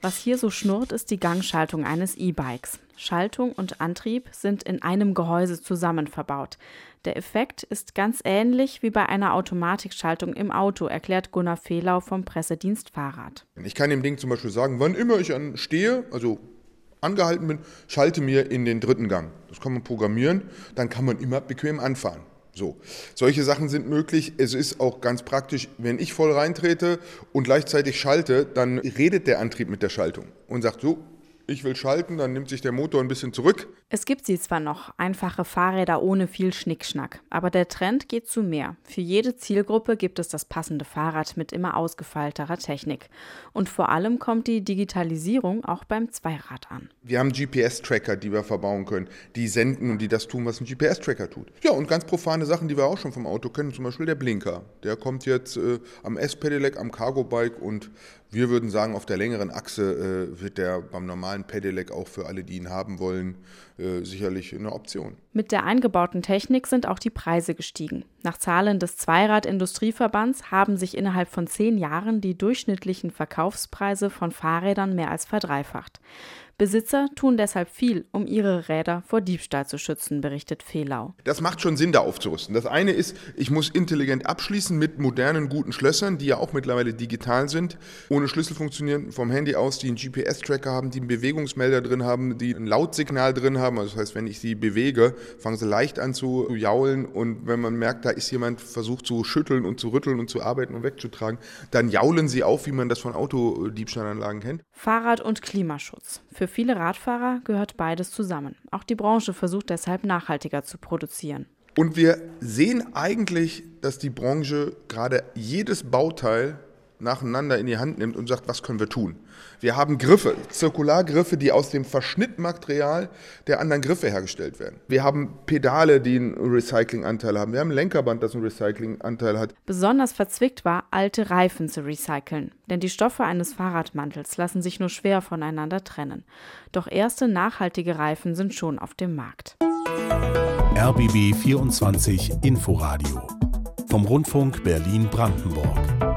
Was hier so schnurrt, ist die Gangschaltung eines E-Bikes. Schaltung und Antrieb sind in einem Gehäuse zusammen verbaut. Der Effekt ist ganz ähnlich wie bei einer Automatikschaltung im Auto, erklärt Gunnar Fehlau vom Pressedienst Fahrrad. Ich kann dem Ding zum Beispiel sagen, wann immer ich stehe, also angehalten bin, schalte mir in den dritten Gang. Das kann man programmieren, dann kann man immer bequem anfahren. So, solche Sachen sind möglich. Es ist auch ganz praktisch, wenn ich voll reintrete und gleichzeitig schalte, dann redet der Antrieb mit der Schaltung und sagt so, ich will schalten, dann nimmt sich der Motor ein bisschen zurück. Es gibt sie zwar noch, einfache Fahrräder ohne viel Schnickschnack, aber der Trend geht zu mehr. Für jede Zielgruppe gibt es das passende Fahrrad mit immer ausgefeilterer Technik. Und vor allem kommt die Digitalisierung auch beim Zweirad an. Wir haben GPS-Tracker, die wir verbauen können, die senden und die das tun, was ein GPS-Tracker tut. Ja, und ganz profane Sachen, die wir auch schon vom Auto kennen, zum Beispiel der Blinker. Der kommt jetzt äh, am S-Pedelec, am Cargo-Bike und wir würden sagen, auf der längeren Achse äh, wird der beim normalen Pedelec auch für alle, die ihn haben wollen, äh, sicherlich eine Option. Mit der eingebauten Technik sind auch die Preise gestiegen. Nach Zahlen des Zweirad-Industrieverbands haben sich innerhalb von zehn Jahren die durchschnittlichen Verkaufspreise von Fahrrädern mehr als verdreifacht. Besitzer tun deshalb viel, um ihre Räder vor Diebstahl zu schützen, berichtet Fehlau. Das macht schon Sinn, da aufzurüsten. Das eine ist, ich muss intelligent abschließen mit modernen, guten Schlössern, die ja auch mittlerweile digital sind, ohne Schlüssel funktionieren, vom Handy aus, die einen GPS-Tracker haben, die einen Bewegungsmelder drin haben, die ein Lautsignal drin haben. Also das heißt, wenn ich sie bewege, fangen sie leicht an zu jaulen und wenn man merkt, da ist jemand versucht zu schütteln und zu rütteln und zu arbeiten und wegzutragen, dann jaulen sie auf, wie man das von Autodiebstahlanlagen kennt. Fahrrad und Klimaschutz. Für viele Radfahrer gehört beides zusammen. Auch die Branche versucht deshalb nachhaltiger zu produzieren. Und wir sehen eigentlich, dass die Branche gerade jedes Bauteil nacheinander in die Hand nimmt und sagt, was können wir tun? Wir haben Griffe, Zirkulargriffe, die aus dem Verschnittmaterial der anderen Griffe hergestellt werden. Wir haben Pedale, die einen Recyclinganteil haben. Wir haben ein Lenkerband, das einen Recyclinganteil hat. Besonders verzwickt war, alte Reifen zu recyceln. Denn die Stoffe eines Fahrradmantels lassen sich nur schwer voneinander trennen. Doch erste nachhaltige Reifen sind schon auf dem Markt. RBB 24 Inforadio vom Rundfunk Berlin-Brandenburg.